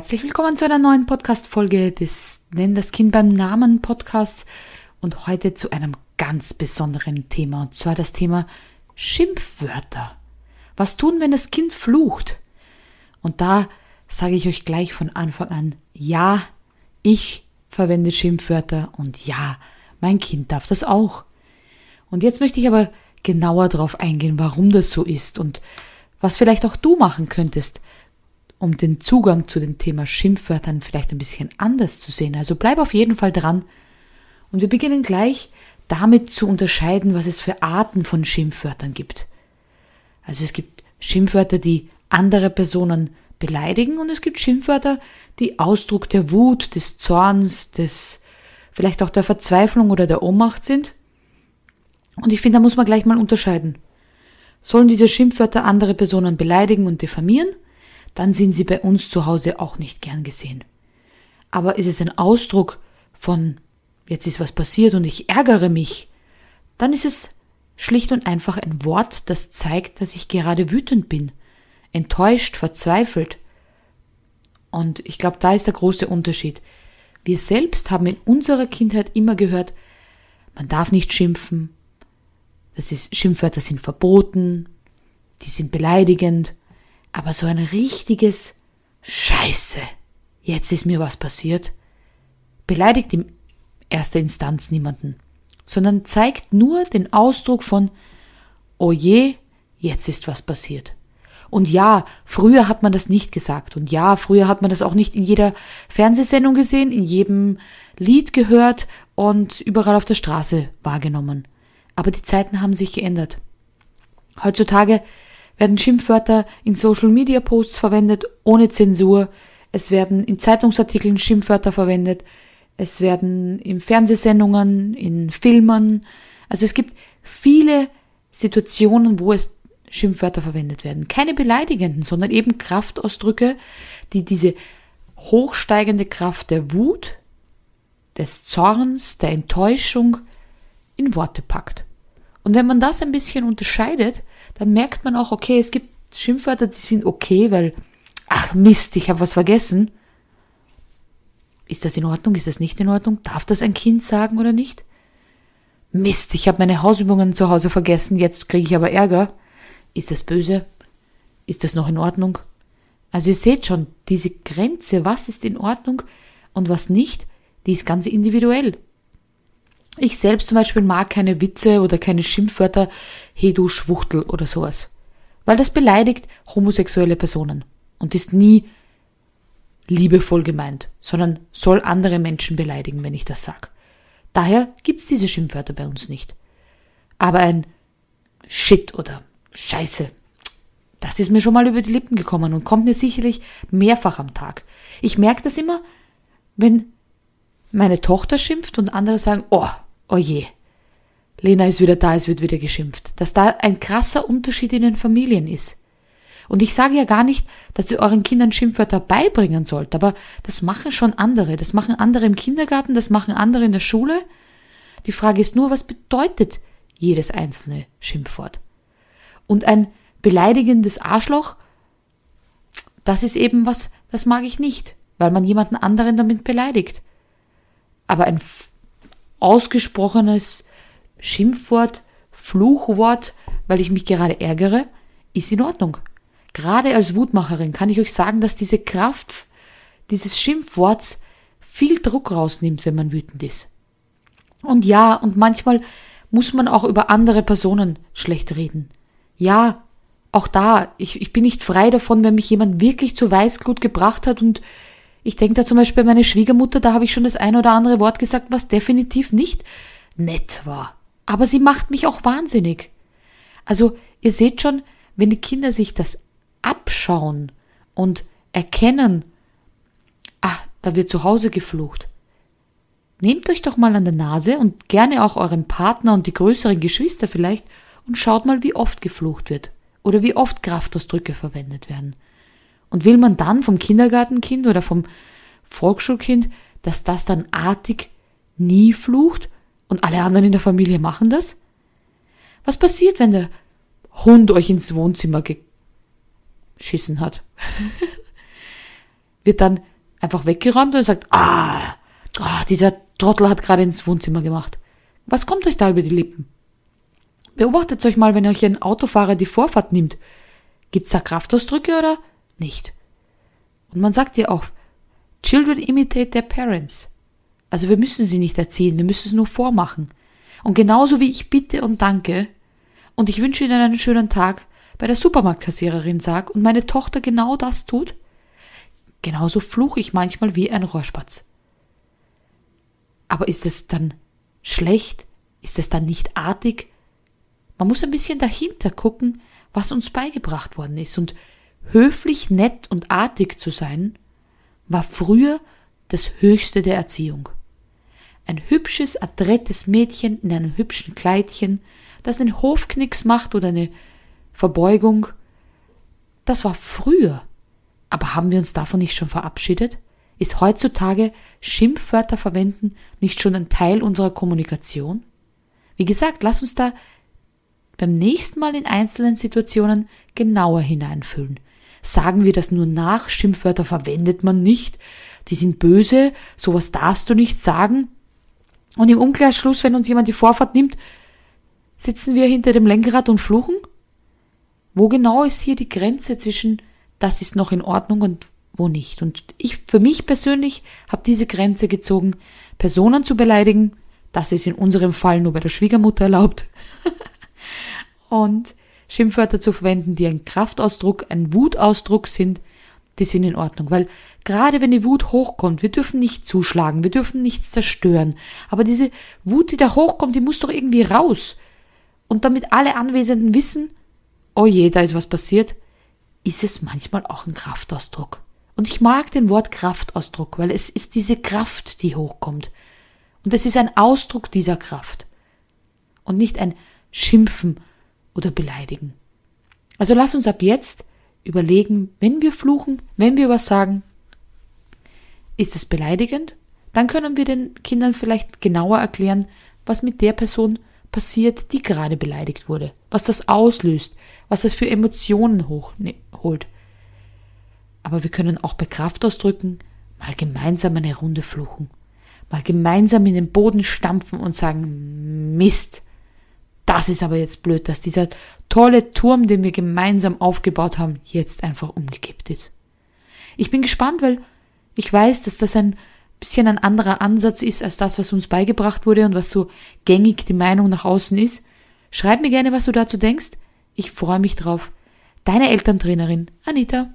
Herzlich willkommen zu einer neuen Podcast-Folge des Nenn das Kind beim Namen Podcasts und heute zu einem ganz besonderen Thema und zwar das Thema Schimpfwörter. Was tun, wenn das Kind flucht? Und da sage ich euch gleich von Anfang an, ja, ich verwende Schimpfwörter und ja, mein Kind darf das auch. Und jetzt möchte ich aber genauer darauf eingehen, warum das so ist und was vielleicht auch du machen könntest, um den Zugang zu dem Thema Schimpfwörtern vielleicht ein bisschen anders zu sehen. Also bleib auf jeden Fall dran. Und wir beginnen gleich damit zu unterscheiden, was es für Arten von Schimpfwörtern gibt. Also es gibt Schimpfwörter, die andere Personen beleidigen und es gibt Schimpfwörter, die Ausdruck der Wut, des Zorns, des vielleicht auch der Verzweiflung oder der Ohnmacht sind. Und ich finde, da muss man gleich mal unterscheiden. Sollen diese Schimpfwörter andere Personen beleidigen und diffamieren? Dann sind sie bei uns zu Hause auch nicht gern gesehen. Aber ist es ein Ausdruck von jetzt ist was passiert und ich ärgere mich, dann ist es schlicht und einfach ein Wort, das zeigt, dass ich gerade wütend bin, enttäuscht, verzweifelt. Und ich glaube, da ist der große Unterschied. Wir selbst haben in unserer Kindheit immer gehört, man darf nicht schimpfen, das ist, Schimpfwörter sind verboten, die sind beleidigend, aber so ein richtiges Scheiße, jetzt ist mir was passiert, beleidigt in erster Instanz niemanden, sondern zeigt nur den Ausdruck von Oh je, jetzt ist was passiert. Und ja, früher hat man das nicht gesagt. Und ja, früher hat man das auch nicht in jeder Fernsehsendung gesehen, in jedem Lied gehört und überall auf der Straße wahrgenommen. Aber die Zeiten haben sich geändert. Heutzutage werden Schimpfwörter in Social Media Posts verwendet, ohne Zensur. Es werden in Zeitungsartikeln Schimpfwörter verwendet. Es werden in Fernsehsendungen, in Filmen. Also es gibt viele Situationen, wo es Schimpfwörter verwendet werden. Keine beleidigenden, sondern eben Kraftausdrücke, die diese hochsteigende Kraft der Wut, des Zorns, der Enttäuschung in Worte packt. Und wenn man das ein bisschen unterscheidet, dann merkt man auch, okay, es gibt Schimpfwörter, die sind okay, weil, ach Mist, ich habe was vergessen. Ist das in Ordnung? Ist das nicht in Ordnung? Darf das ein Kind sagen oder nicht? Mist, ich habe meine Hausübungen zu Hause vergessen, jetzt kriege ich aber Ärger. Ist das böse? Ist das noch in Ordnung? Also ihr seht schon, diese Grenze, was ist in Ordnung und was nicht, die ist ganz individuell. Ich selbst zum Beispiel mag keine Witze oder keine Schimpfwörter, hey du Schwuchtel oder sowas. Weil das beleidigt homosexuelle Personen und ist nie liebevoll gemeint, sondern soll andere Menschen beleidigen, wenn ich das sag. Daher gibt's diese Schimpfwörter bei uns nicht. Aber ein Shit oder Scheiße, das ist mir schon mal über die Lippen gekommen und kommt mir sicherlich mehrfach am Tag. Ich merke das immer, wenn meine Tochter schimpft und andere sagen, oh, oh je, Lena ist wieder da, es wird wieder geschimpft. Dass da ein krasser Unterschied in den Familien ist. Und ich sage ja gar nicht, dass ihr euren Kindern Schimpfwörter beibringen sollt, aber das machen schon andere. Das machen andere im Kindergarten, das machen andere in der Schule. Die Frage ist nur, was bedeutet jedes einzelne Schimpfwort? Und ein beleidigendes Arschloch, das ist eben was, das mag ich nicht, weil man jemanden anderen damit beleidigt. Aber ein ausgesprochenes Schimpfwort, Fluchwort, weil ich mich gerade ärgere, ist in Ordnung. Gerade als Wutmacherin kann ich euch sagen, dass diese Kraft dieses Schimpfworts viel Druck rausnimmt, wenn man wütend ist. Und ja, und manchmal muss man auch über andere Personen schlecht reden. Ja, auch da, ich, ich bin nicht frei davon, wenn mich jemand wirklich zu Weißglut gebracht hat und ich denke da zum Beispiel an meine Schwiegermutter, da habe ich schon das ein oder andere Wort gesagt, was definitiv nicht nett war. Aber sie macht mich auch wahnsinnig. Also, ihr seht schon, wenn die Kinder sich das abschauen und erkennen, ah, da wird zu Hause geflucht. Nehmt euch doch mal an der Nase und gerne auch euren Partner und die größeren Geschwister vielleicht und schaut mal, wie oft geflucht wird oder wie oft Kraftausdrücke verwendet werden. Und will man dann vom Kindergartenkind oder vom Volksschulkind, dass das dann artig nie flucht und alle anderen in der Familie machen das? Was passiert, wenn der Hund euch ins Wohnzimmer geschissen hat? wird dann einfach weggeräumt und sagt, ah, oh, dieser Trottel hat gerade ins Wohnzimmer gemacht. Was kommt euch da über die Lippen? Beobachtet euch mal, wenn euch ein Autofahrer die Vorfahrt nimmt. Gibt's da Kraftausdrücke oder nicht? Und man sagt ja auch, Children imitate their parents. Also wir müssen sie nicht erziehen, wir müssen es nur vormachen. Und genauso wie ich bitte und danke und ich wünsche Ihnen einen schönen Tag bei der Supermarktkassiererin sag und meine Tochter genau das tut, genauso fluche ich manchmal wie ein Rohrspatz. Aber ist es dann schlecht? Ist es dann nicht artig? Man muss ein bisschen dahinter gucken, was uns beigebracht worden ist. Und höflich, nett und artig zu sein, war früher das Höchste der Erziehung. Ein hübsches, adrettes Mädchen in einem hübschen Kleidchen, das einen Hofknicks macht oder eine Verbeugung, das war früher. Aber haben wir uns davon nicht schon verabschiedet? Ist heutzutage Schimpfwörter verwenden nicht schon ein Teil unserer Kommunikation? Wie gesagt, lass uns da beim nächsten Mal in einzelnen Situationen genauer hineinfühlen. Sagen wir das nur nach, Schimpfwörter verwendet man nicht, die sind böse, sowas darfst du nicht sagen. Und im Umkehrschluss, wenn uns jemand die Vorfahrt nimmt, sitzen wir hinter dem Lenkrad und fluchen? Wo genau ist hier die Grenze zwischen das ist noch in Ordnung und wo nicht? Und ich, für mich persönlich, habe diese Grenze gezogen, Personen zu beleidigen. Das ist in unserem Fall nur bei der Schwiegermutter erlaubt. und Schimpfwörter zu verwenden, die ein Kraftausdruck, ein Wutausdruck sind, die sind in Ordnung. Weil gerade wenn die Wut hochkommt, wir dürfen nicht zuschlagen, wir dürfen nichts zerstören. Aber diese Wut, die da hochkommt, die muss doch irgendwie raus. Und damit alle Anwesenden wissen, oh je, da ist was passiert, ist es manchmal auch ein Kraftausdruck. Und ich mag den Wort Kraftausdruck, weil es ist diese Kraft, die hochkommt. Und es ist ein Ausdruck dieser Kraft. Und nicht ein Schimpfen oder Beleidigen. Also lass uns ab jetzt überlegen, wenn wir fluchen, wenn wir was sagen, ist es beleidigend? Dann können wir den Kindern vielleicht genauer erklären, was mit der Person passiert, die gerade beleidigt wurde, was das auslöst, was das für Emotionen hochholt. Aber wir können auch bei Kraftausdrücken mal gemeinsam eine Runde fluchen, mal gemeinsam in den Boden stampfen und sagen, Mist, das ist aber jetzt blöd, dass dieser tolle Turm, den wir gemeinsam aufgebaut haben, jetzt einfach umgekippt ist. Ich bin gespannt, weil ich weiß, dass das ein bisschen ein anderer Ansatz ist als das, was uns beigebracht wurde und was so gängig die Meinung nach außen ist. Schreib mir gerne, was du dazu denkst. Ich freue mich drauf. Deine Elterntrainerin Anita.